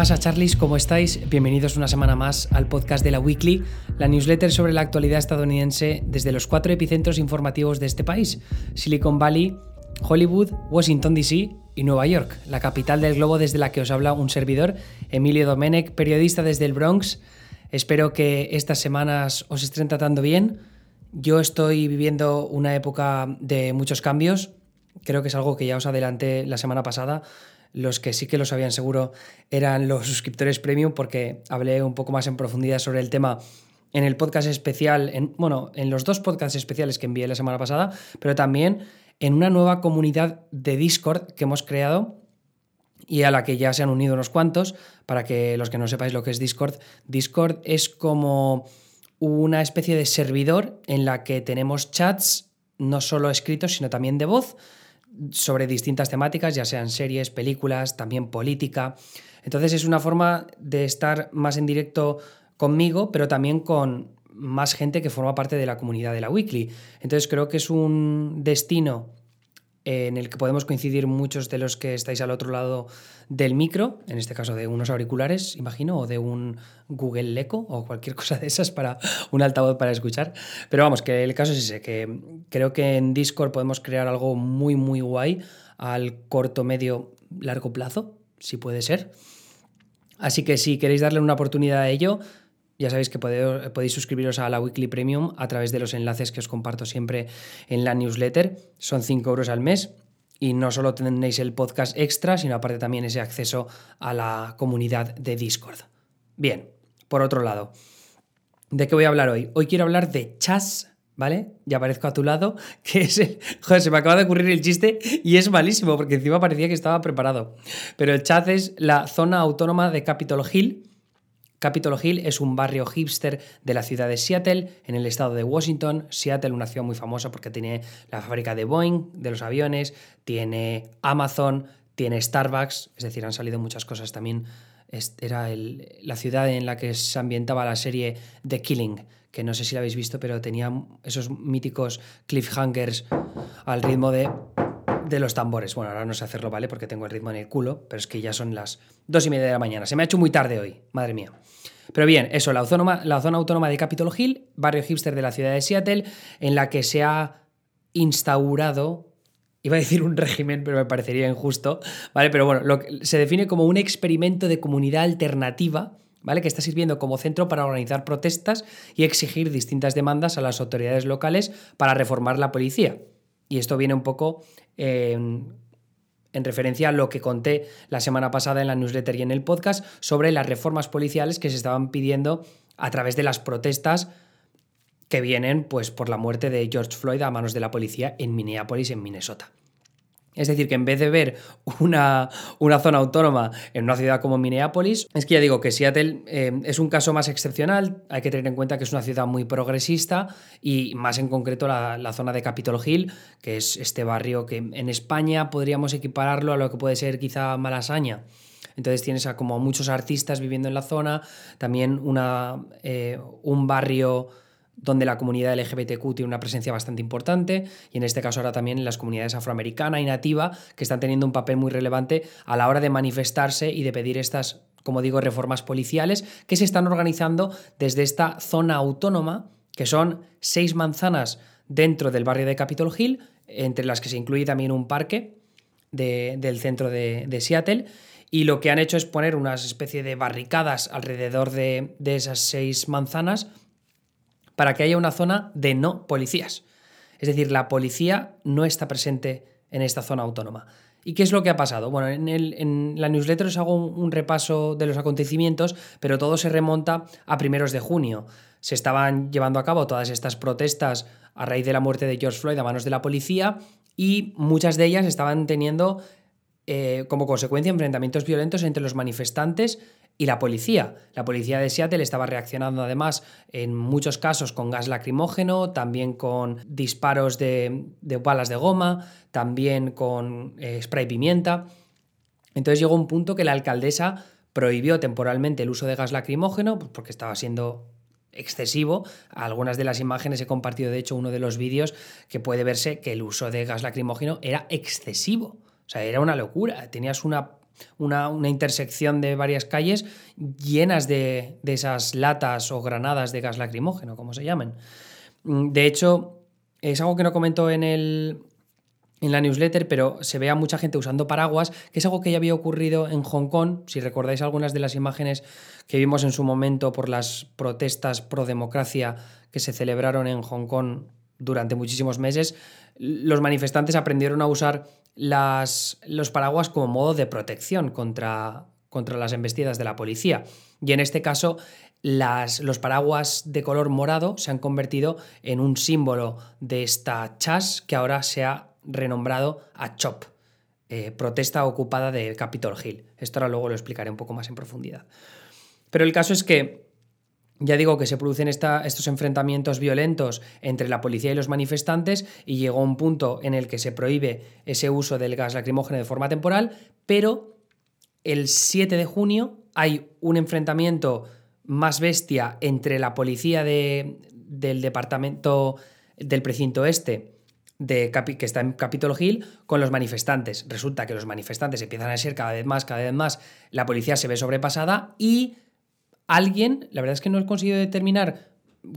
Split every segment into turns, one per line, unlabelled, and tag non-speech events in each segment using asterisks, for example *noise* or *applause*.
pasa, Charlies? ¿Cómo estáis? Bienvenidos una semana más al podcast de la Weekly, la newsletter sobre la actualidad estadounidense desde los cuatro epicentros informativos de este país: Silicon Valley, Hollywood, Washington DC y Nueva York, la capital del globo desde la que os habla un servidor, Emilio Domenech, periodista desde el Bronx. Espero que estas semanas os estén tratando bien. Yo estoy viviendo una época de muchos cambios. Creo que es algo que ya os adelanté la semana pasada los que sí que lo sabían seguro eran los suscriptores premium porque hablé un poco más en profundidad sobre el tema en el podcast especial, en, bueno, en los dos podcasts especiales que envié la semana pasada, pero también en una nueva comunidad de Discord que hemos creado y a la que ya se han unido unos cuantos. Para que los que no sepáis lo que es Discord, Discord es como una especie de servidor en la que tenemos chats no solo escritos, sino también de voz sobre distintas temáticas, ya sean series, películas, también política. Entonces es una forma de estar más en directo conmigo, pero también con más gente que forma parte de la comunidad de la Weekly. Entonces creo que es un destino en el que podemos coincidir muchos de los que estáis al otro lado del micro, en este caso de unos auriculares, imagino, o de un Google Echo o cualquier *laughs* cosa de esas para un altavoz para escuchar. Pero vamos, que el caso es ese, que creo que en Discord podemos crear algo muy, muy guay al corto, medio, largo plazo, si puede ser. Así que si queréis darle una oportunidad a ello, ya sabéis que podéis, suscribiros a la Weekly Premium a través de los enlaces que os comparto siempre en la newsletter. Son 5 euros al mes y no solo tenéis el podcast extra, sino aparte también ese acceso a la comunidad de Discord. Bien, por otro lado, ¿de qué voy a hablar hoy? Hoy quiero hablar de Chas, ¿vale? Ya aparezco a tu lado, *laughs* que es el... Joder, se me acaba de ocurrir el chiste y es malísimo porque encima parecía que estaba preparado. Pero el Chaz es la zona autónoma de Capitol Hill Capitol Hill es un barrio hipster de la ciudad de Seattle, en el estado de Washington. Seattle, una ciudad muy famosa porque tiene la fábrica de Boeing, de los aviones, tiene Amazon, tiene Starbucks, es decir, han salido muchas cosas también. Era la ciudad en la que se ambientaba la serie The Killing, que no sé si la habéis visto, pero tenía esos míticos cliffhangers al ritmo de de los tambores. Bueno, ahora no sé hacerlo, ¿vale? Porque tengo el ritmo en el culo, pero es que ya son las dos y media de la mañana. Se me ha hecho muy tarde hoy, madre mía. Pero bien, eso, la, zona autónoma de Capitol Hill, barrio hipster de la ciudad de Seattle, en la que se ha instaurado, iba a decir un régimen, pero me parecería injusto, ¿vale? Pero bueno, lo se define como un experimento de comunidad alternativa, ¿vale? Que está sirviendo como centro para organizar protestas y exigir distintas demandas a las autoridades locales para reformar la policía. Y esto viene un poco en, referencia a lo que conté la semana pasada en la newsletter y en el podcast sobre las reformas policiales que se estaban pidiendo a través de las protestas que vienen pues, por la muerte de George Floyd a manos de la policía en Minneapolis, en Minnesota. Es decir, que en vez de ver una, una, zona autónoma en una ciudad como Minneapolis, es que ya digo que Seattle eh, es un caso más excepcional, hay que tener en cuenta que es una ciudad muy progresista y más en concreto la, la zona de Capitol Hill, que es este barrio que en España podríamos equipararlo a lo que puede ser quizá Malasaña. Entonces tienes a como muchos artistas viviendo en la zona, también una, eh, un barrio donde la comunidad LGBTQ tiene una presencia bastante importante y en este caso ahora también las comunidades afroamericana y nativa que están teniendo un papel muy relevante a la hora de manifestarse y de pedir estas, como digo, reformas policiales que se están organizando desde esta zona autónoma, que son seis manzanas dentro del barrio de Capitol Hill, entre las que se incluye también un parque del centro de, Seattle. Y lo que han hecho es poner unas especie de barricadas alrededor de, de esas seis manzanas para que haya una zona de no policías. Es decir, la policía no está presente en esta zona autónoma. ¿Y qué es lo que ha pasado? Bueno, en, la newsletter os hago un, repaso de los acontecimientos, pero todo se remonta a primeros de junio. Se estaban llevando a cabo todas estas protestas a raíz de la muerte de George Floyd a manos de la policía y muchas de ellas estaban teniendo eh, como consecuencia enfrentamientos violentos entre los manifestantes y la policía. La policía de Seattle estaba reaccionando además en muchos casos con gas lacrimógeno, también con disparos de, balas de goma, también con eh, spray pimienta. Entonces llegó un punto que la alcaldesa prohibió temporalmente el uso de gas lacrimógeno pues, porque estaba siendo excesivo. Algunas de las imágenes he compartido, de hecho, uno de los vídeos que puede verse que el uso de gas lacrimógeno era excesivo. O sea, era una locura. Tenías una una, intersección de varias calles llenas de, de, esas latas o granadas de gas lacrimógeno, como se llamen. Mm, de hecho, es algo que no comento en, el, en la newsletter, pero se ve a mucha gente usando paraguas, que es algo que ya había ocurrido en Hong Kong. Si recordáis algunas de las imágenes que vimos en su momento por las protestas pro democracia que se celebraron en Hong Kong durante muchísimos meses, los manifestantes aprendieron a usar las, los paraguas como modo de protección contra, contra las embestidas de la policía. Y en este caso, las, los paraguas de color morado se han convertido en un símbolo de esta chas que ahora se ha renombrado a CHOP, eh, protesta ocupada de Capitol Hill. Esto ahora luego lo explicaré un poco más en profundidad. Pero el caso es que ya digo que se producen estos enfrentamientos violentos entre la policía y los manifestantes y llegó un punto en el que se prohíbe ese uso del gas lacrimógeno de forma temporal, pero el 7 de junio hay un enfrentamiento más bestia entre la policía del departamento del precinto este de que está en Capitol Hill con los manifestantes. Resulta que los manifestantes empiezan a ser cada vez más, cada vez más, la policía se ve sobrepasada y alguien, la verdad es que no he conseguido determinar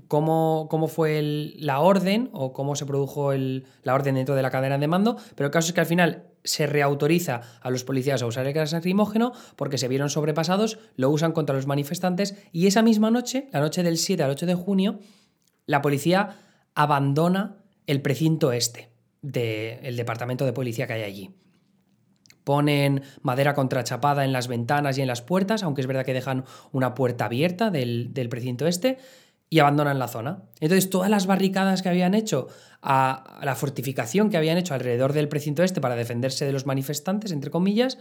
cómo, cómo fue la orden o cómo se produjo la orden dentro de la cadena de mando, pero el caso es que al final se reautoriza a los policías a usar el gas lacrimógeno porque se vieron sobrepasados, lo usan contra los manifestantes y esa misma noche, la noche del 7 al 8 de junio, la policía abandona el precinto este del departamento de policía que hay allí ponen madera contrachapada en las ventanas y en las puertas, aunque es verdad que dejan una puerta abierta del, precinto este, y abandonan la zona. Entonces, todas las barricadas que habían hecho, a, la fortificación que habían hecho alrededor del precinto este para defenderse de los manifestantes, entre comillas,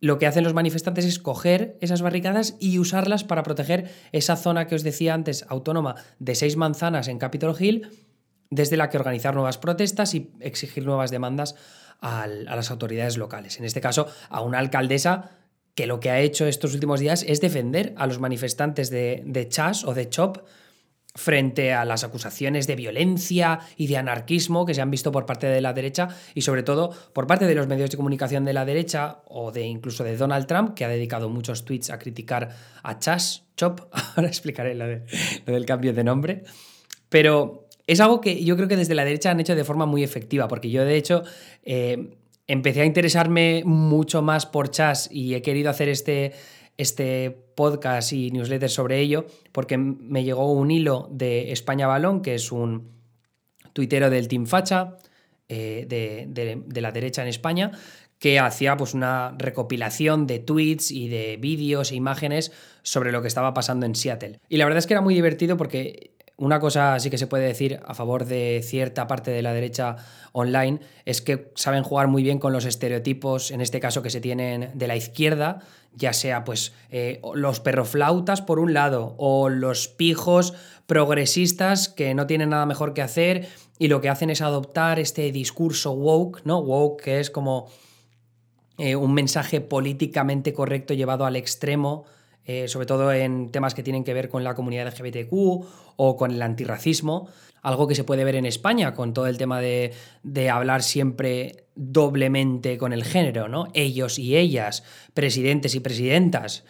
lo que hacen los manifestantes es coger esas barricadas y usarlas para proteger esa zona que os decía antes, autónoma, de seis manzanas en Capitol Hill, desde la que organizar nuevas protestas y exigir nuevas demandas a las autoridades locales. En este caso, a una alcaldesa que lo que ha hecho estos últimos días es defender a los manifestantes de, de Chas o de Chop frente a las acusaciones de violencia y de anarquismo que se han visto por parte de la derecha y sobre todo por parte de los medios de comunicación de la derecha o de incluso de Donald Trump, que ha dedicado muchos tweets a criticar a Chas, Chop, *laughs* ahora explicaré lo, del cambio de nombre, pero es algo que yo creo que desde la derecha han hecho de forma muy efectiva, porque yo de hecho eh, empecé a interesarme mucho más por Chas y he querido hacer este, este podcast y newsletter sobre ello, porque me llegó un hilo de España Balón, que es un tuitero del Team Facha, eh, de, la derecha en España, que hacía pues una recopilación de tweets y de vídeos e imágenes sobre lo que estaba pasando en Seattle. Y la verdad es que era muy divertido porque una cosa sí que se puede decir a favor de cierta parte de la derecha online es que saben jugar muy bien con los estereotipos, en este caso que se tienen de la izquierda, ya sea pues eh, los perroflautas por un lado o los pijos progresistas que no tienen nada mejor que hacer y lo que hacen es adoptar este discurso woke, ¿no? Woke que es como eh, un mensaje políticamente correcto llevado al extremo eh, sobre todo en temas que tienen que ver con la comunidad LGBTQ o con el antirracismo, algo que se puede ver en España con todo el tema de, hablar siempre doblemente con el género, ¿no? Ellos y ellas, presidentes y presidentas.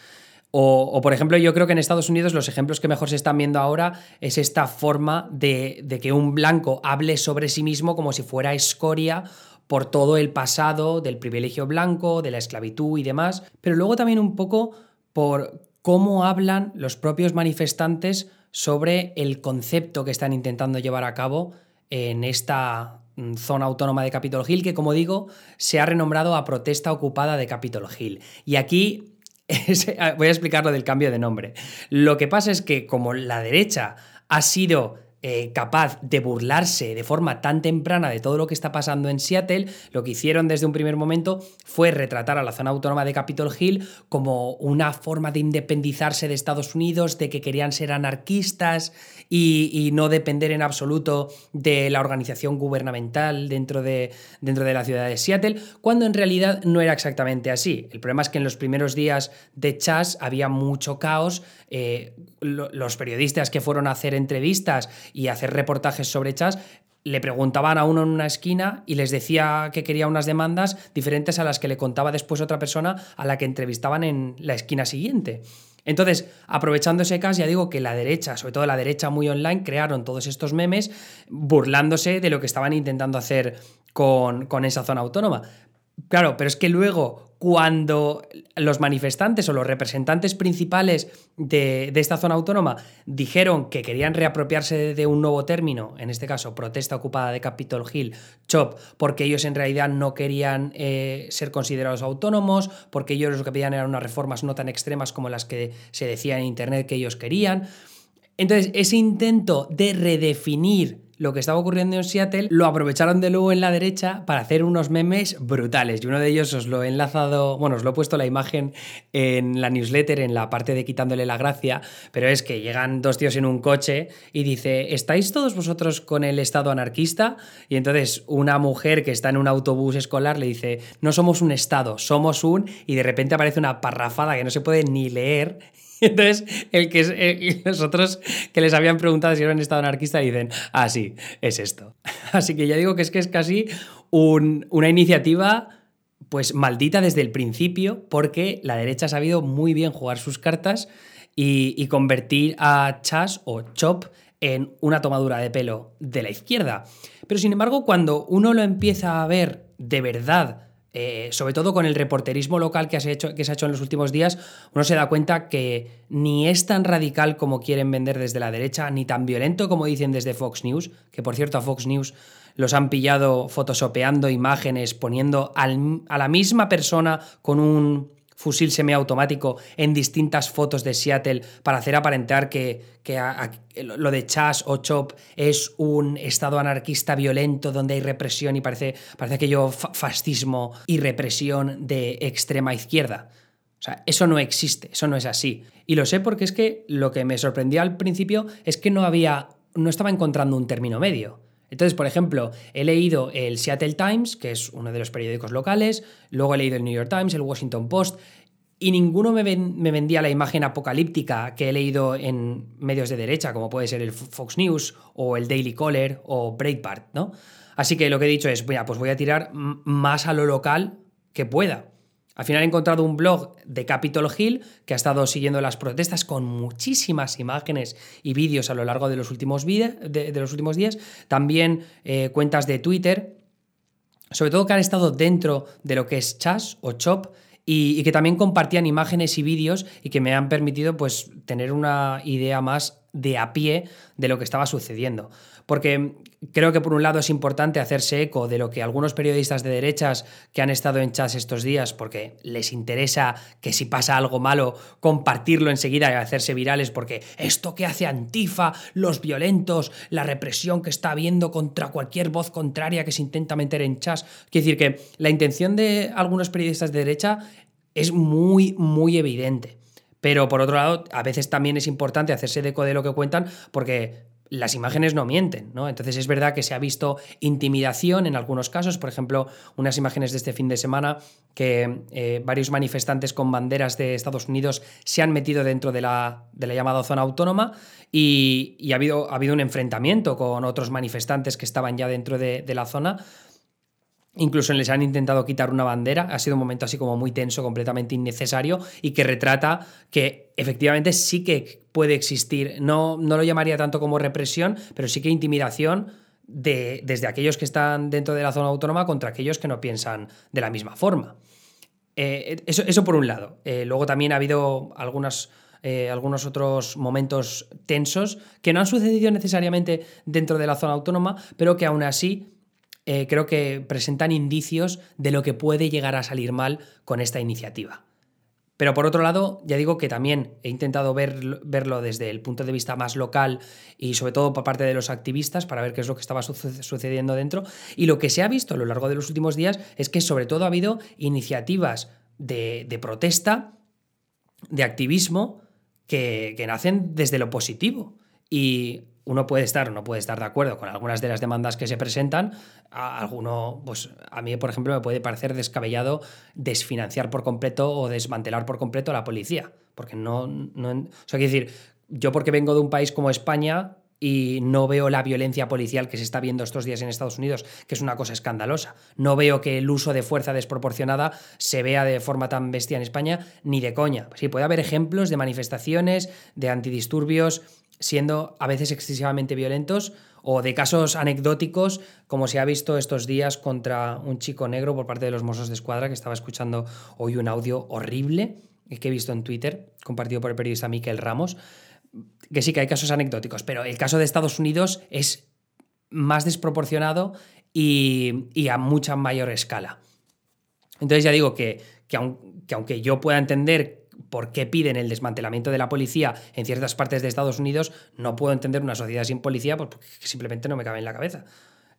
O, por ejemplo, yo creo que en Estados Unidos los ejemplos que mejor se están viendo ahora es esta forma de, de, que un blanco hable sobre sí mismo como si fuera escoria por todo el pasado del privilegio blanco, de la esclavitud y demás, pero luego también un poco por cómo hablan los propios manifestantes sobre el concepto que están intentando llevar a cabo en esta mm, zona autónoma de Capitol Hill, que como digo, se ha renombrado a protesta ocupada de Capitol Hill. Y aquí *laughs* voy a explicar lo del cambio de nombre. Lo que pasa es que como la derecha ha sido eh, capaz de burlarse de forma tan temprana de todo lo que está pasando en Seattle, lo que hicieron desde un primer momento fue retratar a la zona autónoma de Capitol Hill como una forma de independizarse de Estados Unidos, de que querían ser anarquistas y, no depender en absoluto de la organización gubernamental dentro de, dentro de la ciudad de Seattle, cuando en realidad no era exactamente así. El problema es que en los primeros días de Chas había mucho caos, eh, los periodistas que fueron a hacer entrevistas y hacer reportajes sobre Chas le preguntaban a uno en una esquina y les decía que quería unas demandas diferentes a las que le contaba después otra persona a la que entrevistaban en la esquina siguiente. Entonces, aprovechando ese caso, ya digo que la derecha, sobre todo la derecha muy online, crearon todos estos memes burlándose de lo que estaban intentando hacer con, con esa zona autónoma. Claro, pero es que luego, cuando los manifestantes o los representantes principales de, esta zona autónoma dijeron que querían reapropiarse de un nuevo término, en este caso protesta ocupada de Capitol Hill, CHOP, porque ellos en realidad no querían eh, ser considerados autónomos, porque ellos lo que pedían eran unas reformas no tan extremas como las que se decía en Internet que ellos querían. Entonces, ese intento de redefinir lo que estaba ocurriendo en Seattle, lo aprovecharon de nuevo en la derecha para hacer unos memes brutales. Y uno de ellos os lo he enlazado, bueno, os lo he puesto la imagen en la newsletter, en la parte de quitándole la gracia, pero es que llegan dos tíos en un coche y dice, ¿estáis todos vosotros con el Estado anarquista? Y entonces una mujer que está en un autobús escolar le dice, no somos un Estado, somos un... Y de repente aparece una parrafada que no se puede ni leer *laughs* entonces, el que los otros que les habían preguntado si eran estado anarquista dicen, ah, sí, es esto. *laughs* Así que ya digo que es que es casi una iniciativa pues maldita desde el principio, porque la derecha ha sabido muy bien jugar sus cartas y, y convertir a Chas o Chop en una tomadura de pelo de la izquierda. Pero sin embargo, cuando uno lo empieza a ver de verdad eh, sobre todo con el reporterismo local que, hecho, que se ha hecho en los últimos días, uno se da cuenta que ni es tan radical como quieren vender desde la derecha, ni tan violento como dicen desde Fox News, que por cierto a Fox News los han pillado photoshopeando imágenes, poniendo a la misma persona con un fusil semiautomático en distintas fotos de Seattle para hacer aparentar que, lo de Chas o Chop es un estado anarquista violento donde hay represión y parece, parece aquello fascismo y represión de extrema izquierda. O sea, eso no existe, eso no es así. Y lo sé porque es que lo que me sorprendió al principio es que no había, no estaba encontrando un término medio. Entonces, por ejemplo, he leído el Seattle Times, que es uno de los periódicos locales, luego he leído el New York Times, el Washington Post, y ninguno me, vendía la imagen apocalíptica que he leído en medios de derecha, como puede ser el Fox News o el Daily Caller o Breitbart, ¿no? Así que lo que he dicho es, pues voy a tirar más a lo local que pueda. Al final he encontrado un blog de Capitol Hill que ha estado siguiendo las protestas con muchísimas imágenes y vídeos a lo largo de los últimos, días. También eh, cuentas de Twitter, sobre todo que han estado dentro de lo que es Chas o Chop y, y que también compartían imágenes y vídeos y que me han permitido pues, tener una idea más de a pie de lo que estaba sucediendo. Porque creo que por un lado es importante hacerse eco de lo que algunos periodistas de derechas que han estado en chats estos días, porque les interesa que si pasa algo malo, compartirlo enseguida y hacerse virales, porque esto que hace Antifa, los violentos, la represión que está habiendo contra cualquier voz contraria que se intenta meter en chats. Quiere decir que la intención de algunos periodistas de derecha es muy, muy evidente. Pero por otro lado, a veces también es importante hacerse eco de lo que cuentan porque las imágenes no mienten, ¿no? Entonces es verdad que se ha visto intimidación en algunos casos, por ejemplo, unas imágenes de este fin de semana que eh, varios manifestantes con banderas de Estados Unidos se han metido dentro de la, llamada zona autónoma y, ha, habido, ha, habido, un enfrentamiento con otros manifestantes que estaban ya dentro de, de la zona Incluso les han intentado quitar una bandera. Ha sido un momento así como muy tenso, completamente innecesario y que retrata que efectivamente sí que puede existir. No, no lo llamaría tanto como represión, pero sí que intimidación de, desde aquellos que están dentro de la zona autónoma contra aquellos que no piensan de la misma forma. Eh, eso, eso, por un lado. Eh, luego también ha habido eh, algunos otros momentos tensos que no han sucedido necesariamente dentro de la zona autónoma, pero que aún así creo que presentan indicios de lo que puede llegar a salir mal con esta iniciativa. Pero por otro lado, ya digo que también he intentado verlo desde el punto de vista más local y sobre todo por parte de los activistas para ver qué es lo que estaba sucediendo dentro. Y lo que se ha visto a lo largo de los últimos días es que sobre todo ha habido iniciativas de, protesta, de activismo, que, que nacen desde lo positivo. Y uno puede estar o no puede estar de acuerdo con algunas de las demandas que se presentan. A alguno, pues a mí, por ejemplo, me puede parecer descabellado desfinanciar por completo o desmantelar por completo a la policía. Porque no. no o sea, quiero decir, yo porque vengo de un país como España, y no veo la violencia policial que se está viendo estos días en Estados Unidos, que es una cosa escandalosa. No veo que el uso de fuerza desproporcionada se vea de forma tan bestia en España, ni de coña. Sí, puede haber ejemplos de manifestaciones, de antidisturbios siendo a veces excesivamente violentos o de casos anecdóticos, como se ha visto estos días contra un chico negro por parte de los Mossos de Escuadra, que estaba escuchando hoy un audio horrible que he visto en Twitter, compartido por el periodista Miquel Ramos, que sí que hay casos anecdóticos, pero el caso de Estados Unidos es más desproporcionado y, a mucha mayor escala. Entonces ya digo que, que, aunque yo pueda entender por qué piden el desmantelamiento de la policía en ciertas partes de Estados Unidos, no puedo entender una sociedad sin policía pues, porque simplemente no me cabe en la cabeza.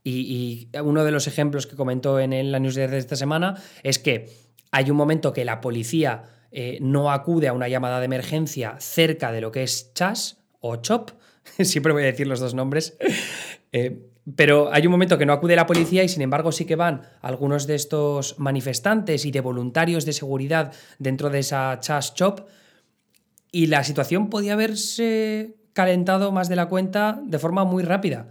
Y, uno de los ejemplos que comentó en la newsletter de esta semana es que hay un momento que la policía eh, no acude a una llamada de emergencia cerca de lo que es Chas o Chop, *laughs* siempre voy a decir los dos nombres, *laughs* eh, pero hay un momento que no acude la policía y sin embargo sí que van algunos de estos manifestantes y de voluntarios de seguridad dentro de esa Chas Chop y la situación podía haberse calentado más de la cuenta de forma muy rápida.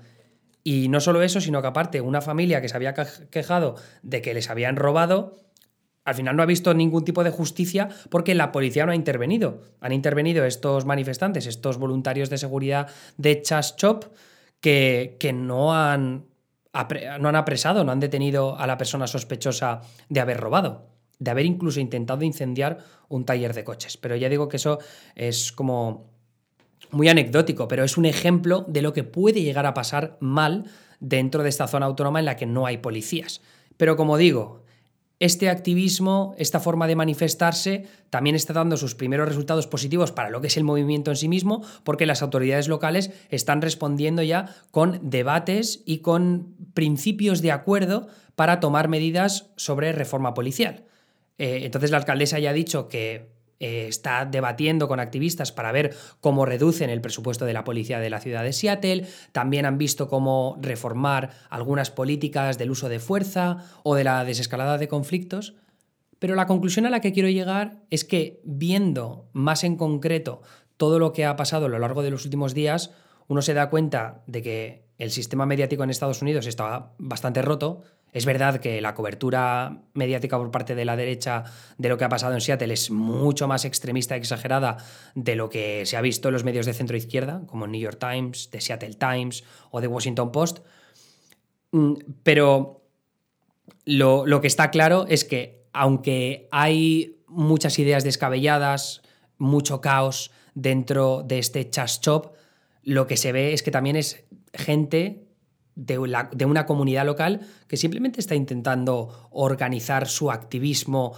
Y no solo eso, sino que aparte una familia que se había quejado de que les habían robado, al final no ha visto ningún tipo de justicia porque la policía no ha intervenido. Han intervenido estos manifestantes, estos voluntarios de seguridad de Chas Chop, que, no, han, no han apresado, no han detenido a la persona sospechosa de haber robado, de haber incluso intentado incendiar un taller de coches. Pero ya digo que eso es como muy anecdótico, pero es un ejemplo de lo que puede llegar a pasar mal dentro de esta zona autónoma en la que no hay policías. Pero como digo, este activismo, esta forma de manifestarse, también está dando sus primeros resultados positivos para lo que es el movimiento en sí mismo, porque las autoridades locales están respondiendo ya con debates y con principios de acuerdo para tomar medidas sobre reforma policial. Eh, entonces la alcaldesa ya ha dicho que eh, está debatiendo con activistas para ver cómo reducen el presupuesto de la policía de la ciudad de Seattle. También han visto cómo reformar algunas políticas del uso de fuerza o de la desescalada de conflictos. Pero la conclusión a la que quiero llegar es que viendo más en concreto todo lo que ha pasado a lo largo de los últimos días, uno se da cuenta de que el sistema mediático en Estados Unidos está bastante roto, es verdad que la cobertura mediática por parte de la derecha de lo que ha pasado en Seattle es mucho más extremista y exagerada de lo que se ha visto en los medios de centro izquierda, como New York Times, The Seattle Times o The Washington Post. Mm, pero lo, lo que está claro es que aunque hay muchas ideas descabelladas, mucho caos dentro de este chas chop, lo que se ve es que también es gente de, una comunidad local que simplemente está intentando organizar su activismo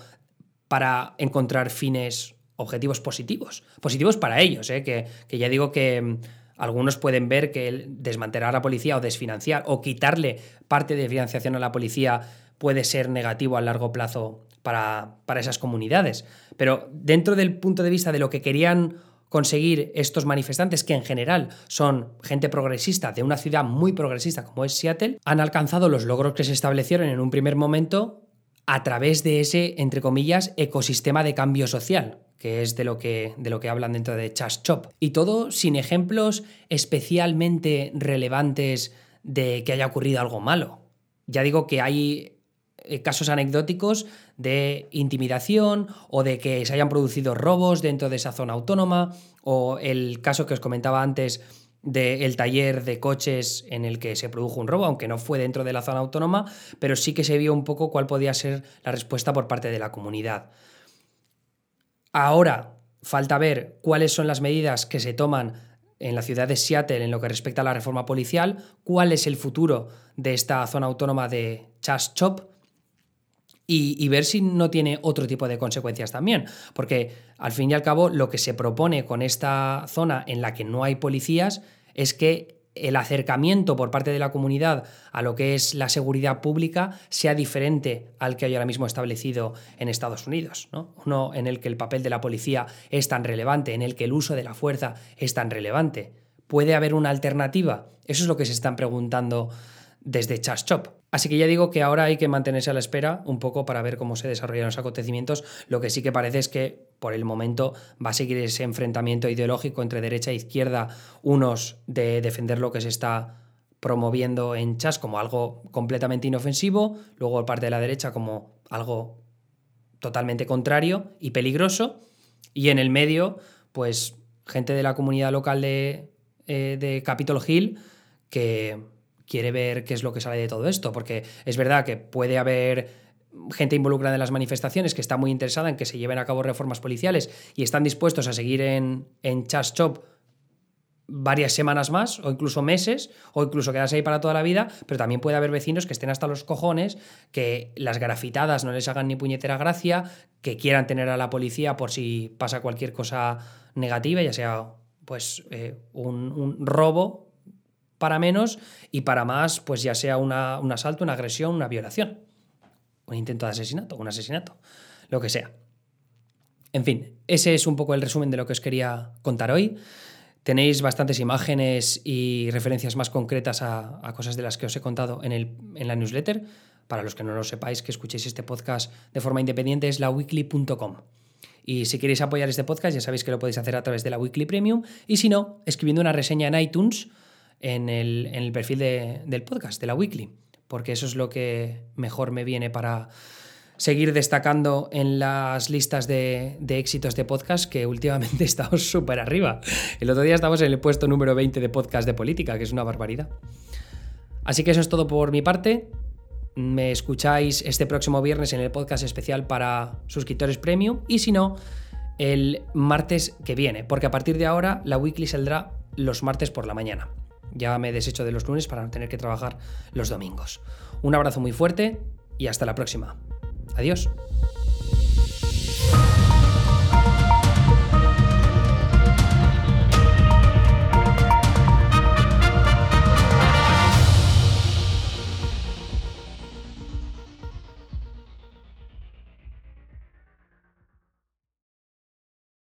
para encontrar fines, objetivos positivos. Positivos para ellos, ¿eh? que, ya digo que mm, algunos pueden ver que desmantelar a la policía o desfinanciar o quitarle parte de financiación a la policía puede ser negativo a largo plazo para, para esas comunidades. Pero dentro del punto de vista de lo que querían conseguir estos manifestantes, que en general son gente progresista de una ciudad muy progresista como es Seattle, han alcanzado los logros que se establecieron en un primer momento a través de ese, entre comillas, ecosistema de cambio social, que es de lo que, de lo que hablan dentro de Chas Chop. Y todo sin ejemplos especialmente relevantes de que haya ocurrido algo malo. Ya digo que hay casos anecdóticos de intimidación o de que se hayan producido robos dentro de esa zona autónoma o el caso que os comentaba antes del taller de coches en el que se produjo un robo, aunque no fue dentro de la zona autónoma, pero sí que se vio un poco cuál podía ser la respuesta por parte de la comunidad. Ahora falta ver cuáles son las medidas que se toman en la ciudad de Seattle en lo que respecta a la reforma policial, cuál es el futuro de esta zona autónoma de Chas Chop y, ver si no tiene otro tipo de consecuencias también. Porque al fin y al cabo lo que se propone con esta zona en la que no hay policías es que el acercamiento por parte de la comunidad a lo que es la seguridad pública sea diferente al que hay ahora mismo establecido en Estados Unidos. ¿no? Uno en el que el papel de la policía es tan relevante, en el que el uso de la fuerza es tan relevante. ¿Puede haber una alternativa? Eso es lo que se están preguntando desde Chas Chop. Así que ya digo que ahora hay que mantenerse a la espera un poco para ver cómo se desarrollan los acontecimientos. Lo que sí que parece es que por el momento va a seguir ese enfrentamiento ideológico entre derecha e izquierda, unos de defender lo que se está promoviendo en chas como algo completamente inofensivo, luego parte de la derecha como algo totalmente contrario y peligroso, y en el medio, pues gente de la comunidad local de, eh, de Capitol Hill que quiere ver qué es lo que sale de todo esto, porque es verdad que puede haber gente involucrada en las manifestaciones que está muy interesada en que se lleven a cabo reformas policiales y están dispuestos a seguir en, en Chas Chop varias semanas más, o incluso meses, o incluso quedarse ahí para toda la vida, pero también puede haber vecinos que estén hasta los cojones, que las grafitadas no les hagan ni puñetera gracia, que quieran tener a la policía por si pasa cualquier cosa negativa, ya sea pues eh, un, un robo para menos y para más, pues ya sea una, un asalto, una agresión, una violación, un intento de asesinato, un asesinato, lo que sea. En fin, ese es un poco el resumen de lo que os quería contar hoy. Tenéis bastantes imágenes y referencias más concretas a, cosas de las que os he contado en, el, en la newsletter. Para los que no lo sepáis, que escuchéis este podcast de forma independiente, es laweekly.com. Y si queréis apoyar este podcast, ya sabéis que lo podéis hacer a través de la Weekly Premium. Y si no, escribiendo una reseña en iTunes en el, perfil del podcast, de la Weekly, porque eso es lo que mejor me viene para seguir destacando en las listas de, éxitos de podcast que últimamente *laughs* estamos súper arriba. El otro día estamos en el puesto número 20 de podcast de política, que es una barbaridad. Así que eso es todo por mi parte. Me escucháis este próximo viernes en el podcast especial para suscriptores premium y si no, el martes que viene, porque a partir de ahora la weekly saldrá los martes por la mañana. Ya me deshecho de los lunes para no tener que trabajar los domingos. Un abrazo muy fuerte y hasta la próxima. Adiós.